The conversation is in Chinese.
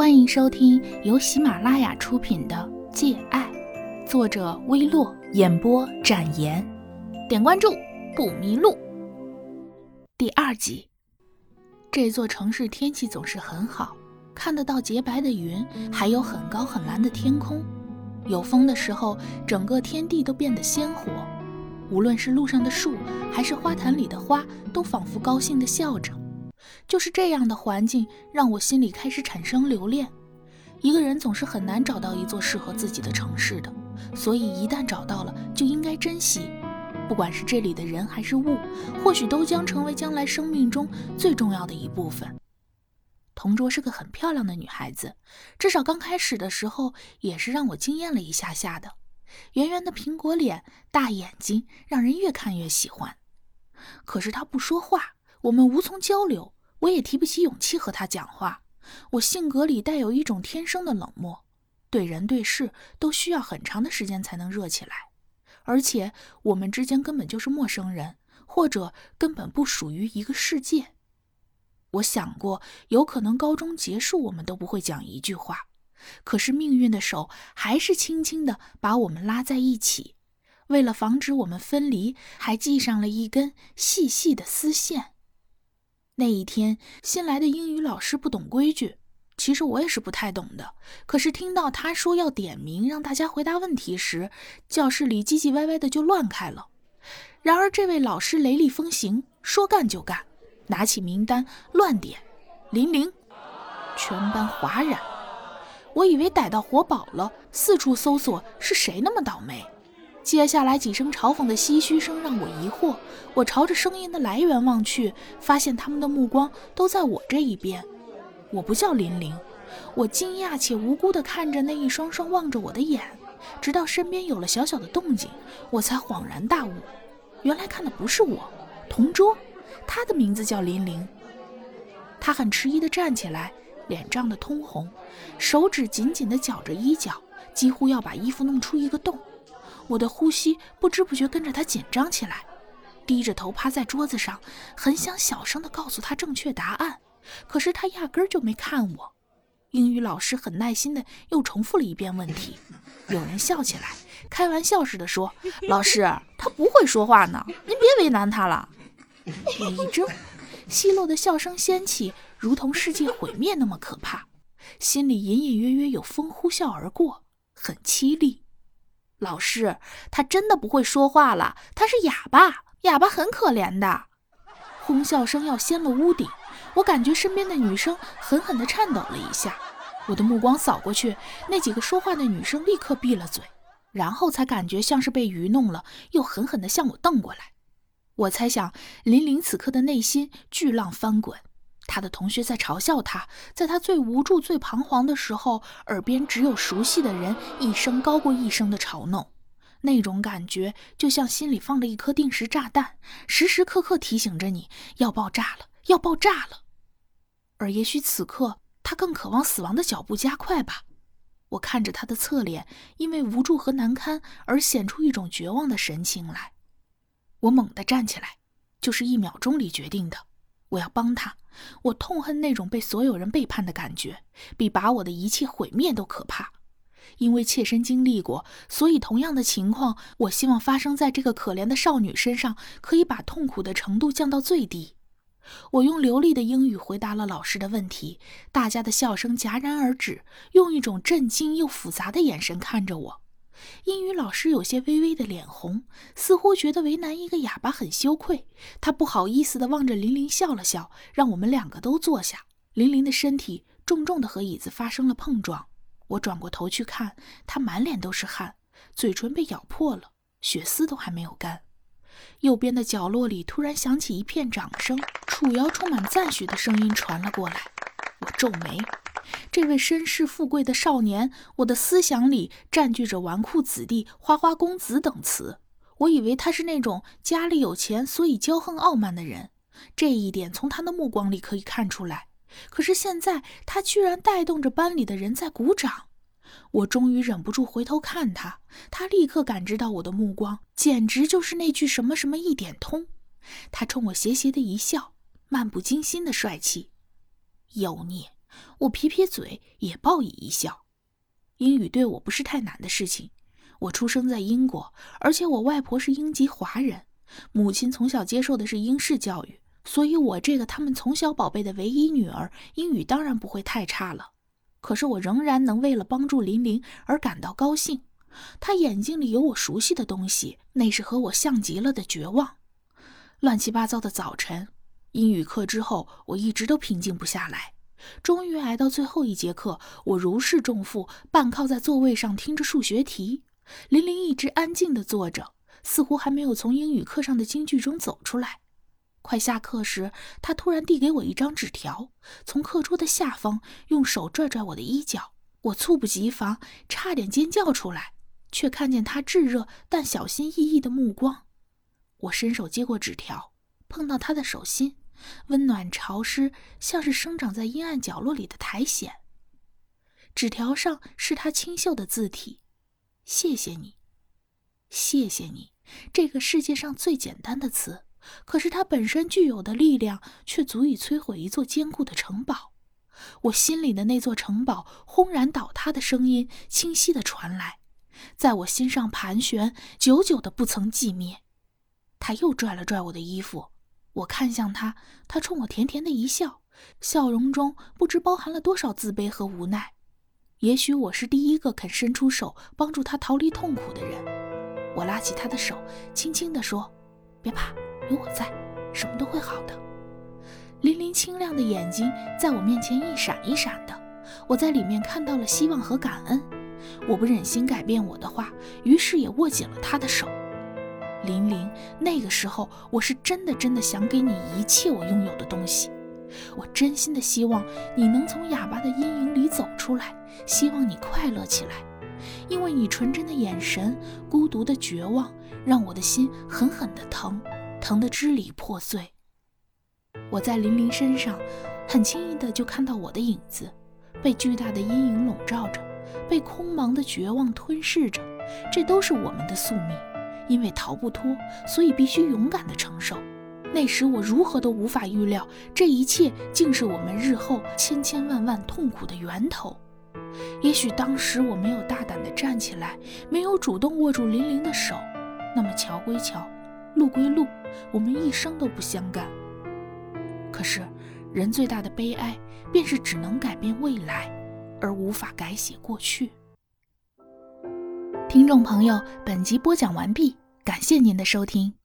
欢迎收听由喜马拉雅出品的《借爱》，作者微洛，演播展颜。点关注不迷路。第二集，这座城市天气总是很好，看得到洁白的云，还有很高很蓝的天空。有风的时候，整个天地都变得鲜活。无论是路上的树，还是花坛里的花，都仿佛高兴地笑着。就是这样的环境，让我心里开始产生留恋。一个人总是很难找到一座适合自己的城市的，所以一旦找到了，就应该珍惜。不管是这里的人还是物，或许都将成为将来生命中最重要的一部分。同桌是个很漂亮的女孩子，至少刚开始的时候也是让我惊艳了一下下的。圆圆的苹果脸，大眼睛，让人越看越喜欢。可是她不说话。我们无从交流，我也提不起勇气和他讲话。我性格里带有一种天生的冷漠，对人对事都需要很长的时间才能热起来。而且我们之间根本就是陌生人，或者根本不属于一个世界。我想过，有可能高中结束我们都不会讲一句话，可是命运的手还是轻轻地把我们拉在一起。为了防止我们分离，还系上了一根细细的丝线。那一天，新来的英语老师不懂规矩，其实我也是不太懂的。可是听到他说要点名让大家回答问题时，教室里唧唧歪歪的就乱开了。然而这位老师雷厉风行，说干就干，拿起名单乱点，林玲，全班哗然。我以为逮到活宝了，四处搜索是谁那么倒霉。接下来几声嘲讽的唏嘘声让我疑惑。我朝着声音的来源望去，发现他们的目光都在我这一边。我不叫林玲，我惊讶且无辜地看着那一双双望着我的眼，直到身边有了小小的动静，我才恍然大悟，原来看的不是我，同桌，他的名字叫林玲。他很迟疑地站起来，脸涨得通红，手指紧紧地绞着衣角，几乎要把衣服弄出一个洞。我的呼吸不知不觉跟着他紧张起来，低着头趴在桌子上，很想小声地告诉他正确答案，可是他压根儿就没看我。英语老师很耐心地又重复了一遍问题，有人笑起来，开玩笑似的说：“老师，他不会说话呢，您别为难他了。”我一怔，奚落的笑声掀起，如同世界毁灭那么可怕，心里隐隐约约有风呼啸而过，很凄厉。老师，他真的不会说话了，他是哑巴，哑巴很可怜的。哄笑声要掀了屋顶，我感觉身边的女生狠狠地颤抖了一下。我的目光扫过去，那几个说话的女生立刻闭了嘴，然后才感觉像是被愚弄了，又狠狠地向我瞪过来。我猜想，林玲此刻的内心巨浪翻滚。他的同学在嘲笑他，在他最无助、最彷徨的时候，耳边只有熟悉的人一声高过一声的嘲弄，那种感觉就像心里放了一颗定时炸弹，时时刻刻提醒着你要爆炸了，要爆炸了。而也许此刻他更渴望死亡的脚步加快吧。我看着他的侧脸，因为无助和难堪而显出一种绝望的神情来。我猛地站起来，就是一秒钟里决定的。我要帮他。我痛恨那种被所有人背叛的感觉，比把我的一切毁灭都可怕。因为切身经历过，所以同样的情况，我希望发生在这个可怜的少女身上，可以把痛苦的程度降到最低。我用流利的英语回答了老师的问题，大家的笑声戛然而止，用一种震惊又复杂的眼神看着我。英语老师有些微微的脸红，似乎觉得为难一个哑巴很羞愧。他不好意思地望着玲玲笑了笑，让我们两个都坐下。玲玲的身体重重地和椅子发生了碰撞。我转过头去看，她满脸都是汗，嘴唇被咬破了，血丝都还没有干。右边的角落里突然响起一片掌声，楚瑶充满赞许的声音传了过来。我皱眉。这位身世富贵的少年，我的思想里占据着纨绔子弟、花花公子等词。我以为他是那种家里有钱，所以骄横傲慢的人，这一点从他的目光里可以看出来。可是现在，他居然带动着班里的人在鼓掌。我终于忍不住回头看他，他立刻感知到我的目光，简直就是那句什么什么一点通。他冲我斜斜的一笑，漫不经心的帅气，妖孽。我撇撇嘴，也报以一笑。英语对我不是太难的事情。我出生在英国，而且我外婆是英籍华人，母亲从小接受的是英式教育，所以我这个他们从小宝贝的唯一女儿，英语当然不会太差了。可是我仍然能为了帮助琳琳而感到高兴。她眼睛里有我熟悉的东西，那是和我像极了的绝望。乱七八糟的早晨，英语课之后，我一直都平静不下来。终于挨到最后一节课，我如释重负，半靠在座位上听着数学题。琳琳一直安静地坐着，似乎还没有从英语课上的京剧中走出来。快下课时，她突然递给我一张纸条，从课桌的下方用手拽拽我的衣角。我猝不及防，差点尖叫出来，却看见她炙热但小心翼翼的目光。我伸手接过纸条，碰到她的手心，温暖潮湿，像是生长在阴暗角落里的苔藓。纸条上是她清秀的字体。谢谢你，谢谢你。这个世界上最简单的词，可是它本身具有的力量，却足以摧毁一座坚固的城堡。我心里的那座城堡轰然倒塌的声音，清晰地传来，在我心上盘旋，久久的不曾寂灭。他又拽了拽我的衣服，我看向他，他冲我甜甜的一笑，笑容中不知包含了多少自卑和无奈。也许我是第一个肯伸出手帮助他逃离痛苦的人。我拉起他的手，轻轻地说：“别怕，有我在，什么都会好的。”琳琳清亮的眼睛在我面前一闪一闪的，我在里面看到了希望和感恩。我不忍心改变我的话，于是也握紧了他的手。琳琳，那个时候我是真的真的想给你一切我拥有的东西。我真心的希望你能从哑巴的阴影里走出来，希望你快乐起来，因为你纯真的眼神、孤独的绝望，让我的心狠狠的疼，疼得支离破碎。我在琳琳身上，很轻易的就看到我的影子，被巨大的阴影笼罩着，被空茫的绝望吞噬着。这都是我们的宿命，因为逃不脱，所以必须勇敢的承受。那时我如何都无法预料，这一切竟是我们日后千千万万痛苦的源头。也许当时我没有大胆地站起来，没有主动握住琳琳的手，那么桥归桥，路归路，我们一生都不相干。可是，人最大的悲哀，便是只能改变未来，而无法改写过去。听众朋友，本集播讲完毕，感谢您的收听。